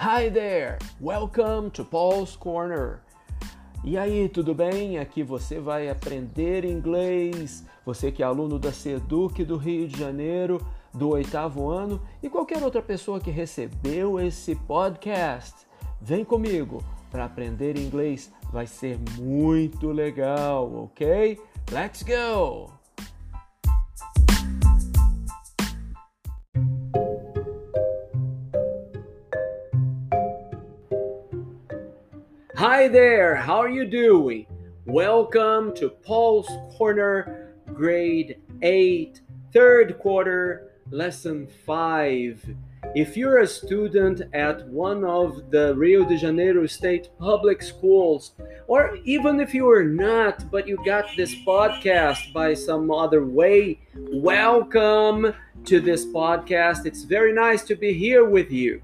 Hi there! Welcome to Paul's Corner. E aí, tudo bem? Aqui você vai aprender inglês. Você que é aluno da Seduc do Rio de Janeiro, do oitavo ano, e qualquer outra pessoa que recebeu esse podcast. Vem comigo para aprender inglês. Vai ser muito legal, ok? Let's go! Hi there, how are you doing? Welcome to Paul's Corner, grade 8, third quarter, lesson 5. If you're a student at one of the Rio de Janeiro State public schools, or even if you are not, but you got this podcast by some other way, welcome to this podcast. It's very nice to be here with you.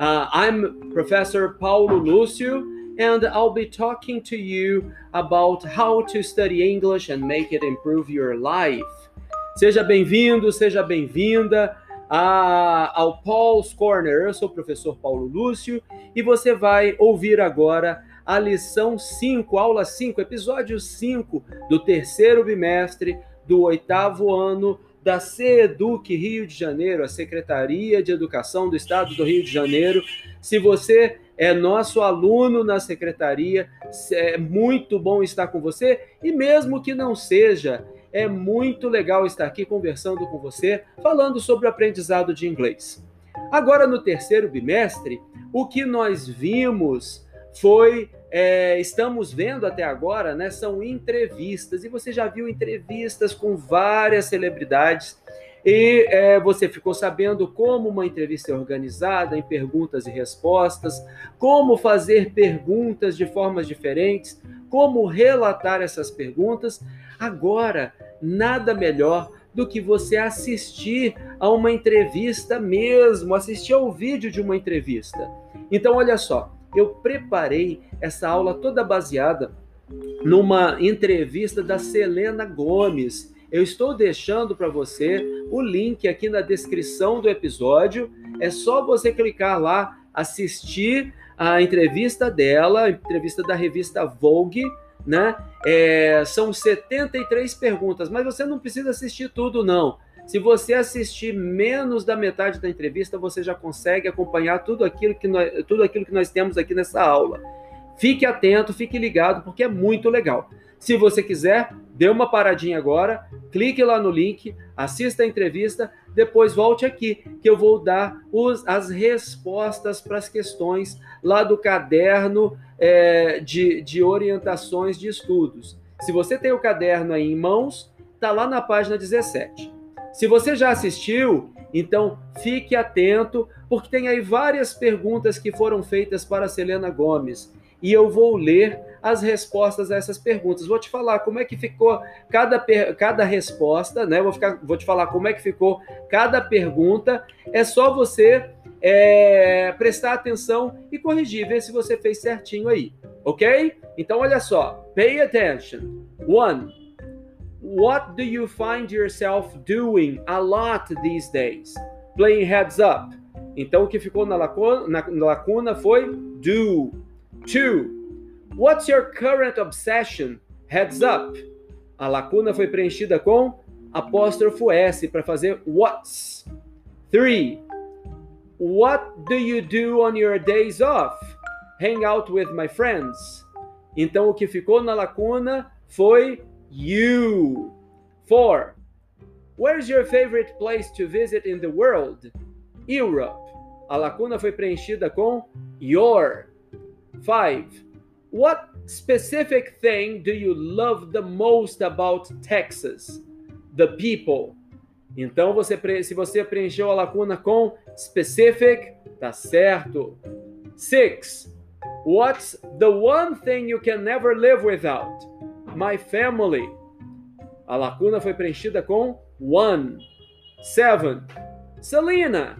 Uh, I'm Professor Paulo Lúcio, and I'll be talking to you about how to study English and make it improve your life. Seja bem-vindo, seja bem-vinda ao Paul's Corner. Eu sou o professor Paulo Lúcio e você vai ouvir agora a lição 5, aula 5, episódio 5 do terceiro bimestre do oitavo ano da CEDUC Rio de Janeiro, a Secretaria de Educação do Estado do Rio de Janeiro. Se você é nosso aluno na secretaria, é muito bom estar com você e mesmo que não seja, é muito legal estar aqui conversando com você, falando sobre o aprendizado de inglês. Agora, no terceiro bimestre, o que nós vimos foi é, estamos vendo até agora né, são entrevistas, e você já viu entrevistas com várias celebridades, e é, você ficou sabendo como uma entrevista é organizada em perguntas e respostas, como fazer perguntas de formas diferentes, como relatar essas perguntas. Agora, nada melhor do que você assistir a uma entrevista mesmo, assistir ao vídeo de uma entrevista. Então, olha só, eu preparei essa aula toda baseada numa entrevista da Selena Gomes. Eu estou deixando para você o link aqui na descrição do episódio. É só você clicar lá, assistir a entrevista dela, a entrevista da revista Vogue, né? É, são 73 perguntas, mas você não precisa assistir tudo, não. Se você assistir menos da metade da entrevista, você já consegue acompanhar tudo aquilo que nós, tudo aquilo que nós temos aqui nessa aula. Fique atento, fique ligado, porque é muito legal. Se você quiser, dê uma paradinha agora, clique lá no link, assista a entrevista, depois volte aqui, que eu vou dar os, as respostas para as questões lá do caderno é, de, de orientações de estudos. Se você tem o caderno aí em mãos, está lá na página 17. Se você já assistiu, então fique atento, porque tem aí várias perguntas que foram feitas para Selena Gomes. E eu vou ler as respostas a essas perguntas. Vou te falar como é que ficou cada, cada resposta, né? Vou, ficar, vou te falar como é que ficou cada pergunta. É só você é, prestar atenção e corrigir, ver se você fez certinho aí, ok? Então, olha só. Pay attention. One. What do you find yourself doing a lot these days? Playing heads up. Então o que ficou na lacuna, na lacuna foi do. Two. What's your current obsession? Heads up. A lacuna foi preenchida com apóstrofo S para fazer what's. Three. What do you do on your days off? Hang out with my friends. Então o que ficou na lacuna foi You. Four. Where's your favorite place to visit in the world? Europe. A lacuna foi preenchida com your. Five. What specific thing do you love the most about Texas? The people. Então, você, se você preencheu a lacuna com specific, tá certo. Six. What's the one thing you can never live without? My family. A lacuna foi preenchida com one. Seven. Selena,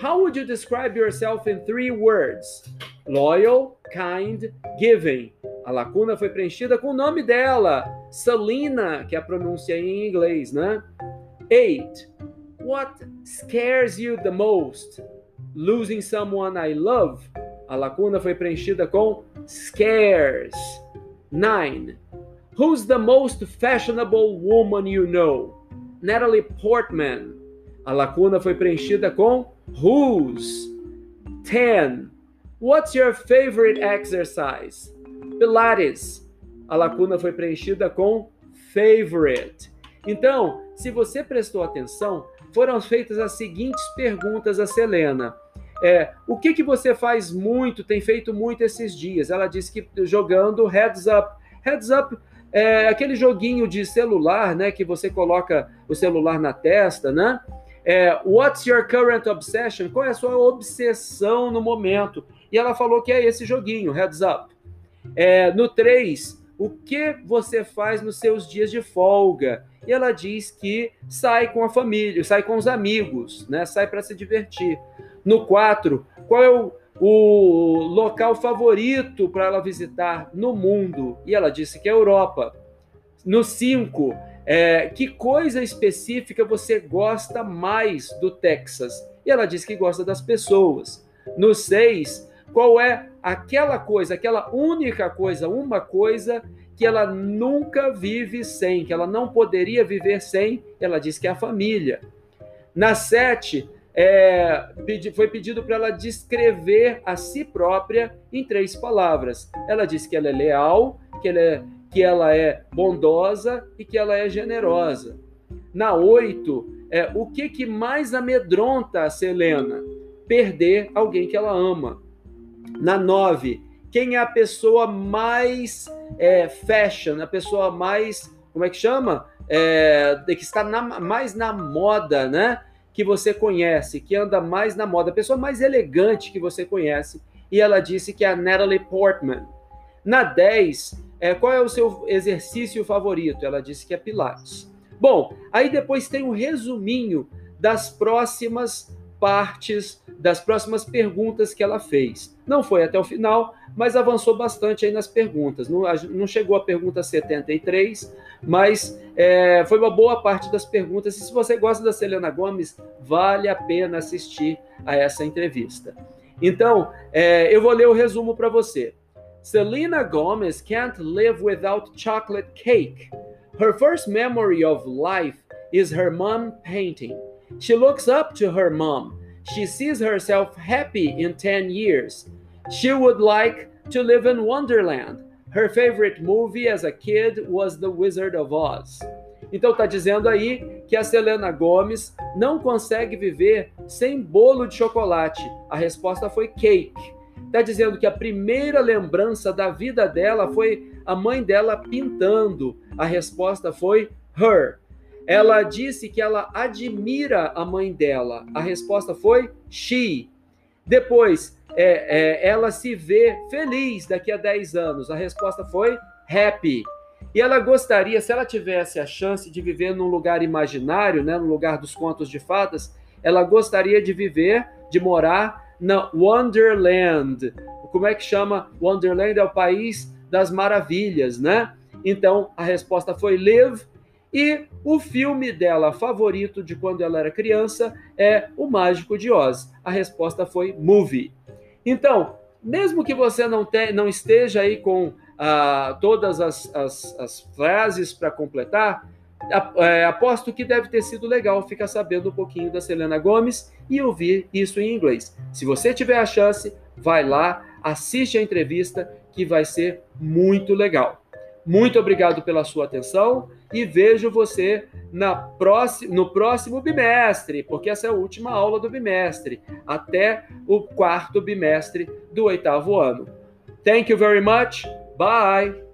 how would you describe yourself in three words? Loyal, kind, giving. A lacuna foi preenchida com o nome dela, Selena, que é a pronúncia em inglês, né? Eight. What scares you the most? losing someone I love, a lacuna foi preenchida com scares. 9. Who's the most fashionable woman you know? Natalie Portman. A lacuna foi preenchida com whose. 10. What's your favorite exercise? Pilates. A lacuna foi preenchida com favorite. Então, se você prestou atenção, foram feitas as seguintes perguntas a Selena. É, o que, que você faz muito, tem feito muito esses dias? Ela disse que jogando Heads Up. Heads Up é aquele joguinho de celular, né? Que você coloca o celular na testa, né? É, What's your current obsession? Qual é a sua obsessão no momento? E ela falou que é esse joguinho, Heads Up. É, no 3, o que você faz nos seus dias de folga? E ela diz que sai com a família, sai com os amigos, né? Sai para se divertir. No 4, qual é o, o local favorito para ela visitar no mundo? E ela disse que é a Europa. No 5, é, que coisa específica você gosta mais do Texas? E ela disse que gosta das pessoas. No 6, qual é aquela coisa, aquela única coisa, uma coisa que ela nunca vive sem, que ela não poderia viver sem? Ela diz que é a família. Na 7, é, foi pedido para ela descrever a si própria em três palavras. Ela disse que ela é leal, que ela é, que ela é bondosa e que ela é generosa. Na oito, é, o que, que mais amedronta a Selena? Perder alguém que ela ama. Na nove, quem é a pessoa mais é, fashion, a pessoa mais, como é que chama? É, que está na, mais na moda, né? Que você conhece, que anda mais na moda, a pessoa mais elegante que você conhece, e ela disse que é a Natalie Portman. Na 10, é, qual é o seu exercício favorito? Ela disse que é Pilates. Bom, aí depois tem um resuminho das próximas partes, das próximas perguntas que ela fez. Não foi até o final, mas avançou bastante aí nas perguntas. Não, não chegou à pergunta 73, mas é, foi uma boa parte das perguntas. E se você gosta da Selena Gomes, vale a pena assistir a essa entrevista. Então, é, eu vou ler o resumo para você. Selena Gomez can't live without chocolate cake. Her first memory of life is her mom painting. She looks up to her mom. She sees herself happy in 10 years. She would like to live in Wonderland. Her favorite movie as a kid was The Wizard of Oz. Então tá dizendo aí que a Selena Gomes não consegue viver sem bolo de chocolate. A resposta foi cake. Tá dizendo que a primeira lembrança da vida dela foi a mãe dela pintando. A resposta foi her. Ela disse que ela admira a mãe dela. A resposta foi she. Depois, é, é, ela se vê feliz daqui a 10 anos? A resposta foi happy. E ela gostaria, se ela tivesse a chance de viver num lugar imaginário, né, no lugar dos contos de fadas, ela gostaria de viver, de morar na Wonderland. Como é que chama? Wonderland é o país das maravilhas, né? Então a resposta foi live. E o filme dela favorito de quando ela era criança é O Mágico de Oz. A resposta foi movie. Então, mesmo que você não, te, não esteja aí com ah, todas as, as, as frases para completar, é, aposto que deve ter sido legal ficar sabendo um pouquinho da Selena Gomes e ouvir isso em inglês. Se você tiver a chance, vai lá, assiste a entrevista que vai ser muito legal. Muito obrigado pela sua atenção e vejo você na próxima, no próximo bimestre, porque essa é a última aula do bimestre, até o quarto bimestre do oitavo ano. Thank you very much. Bye.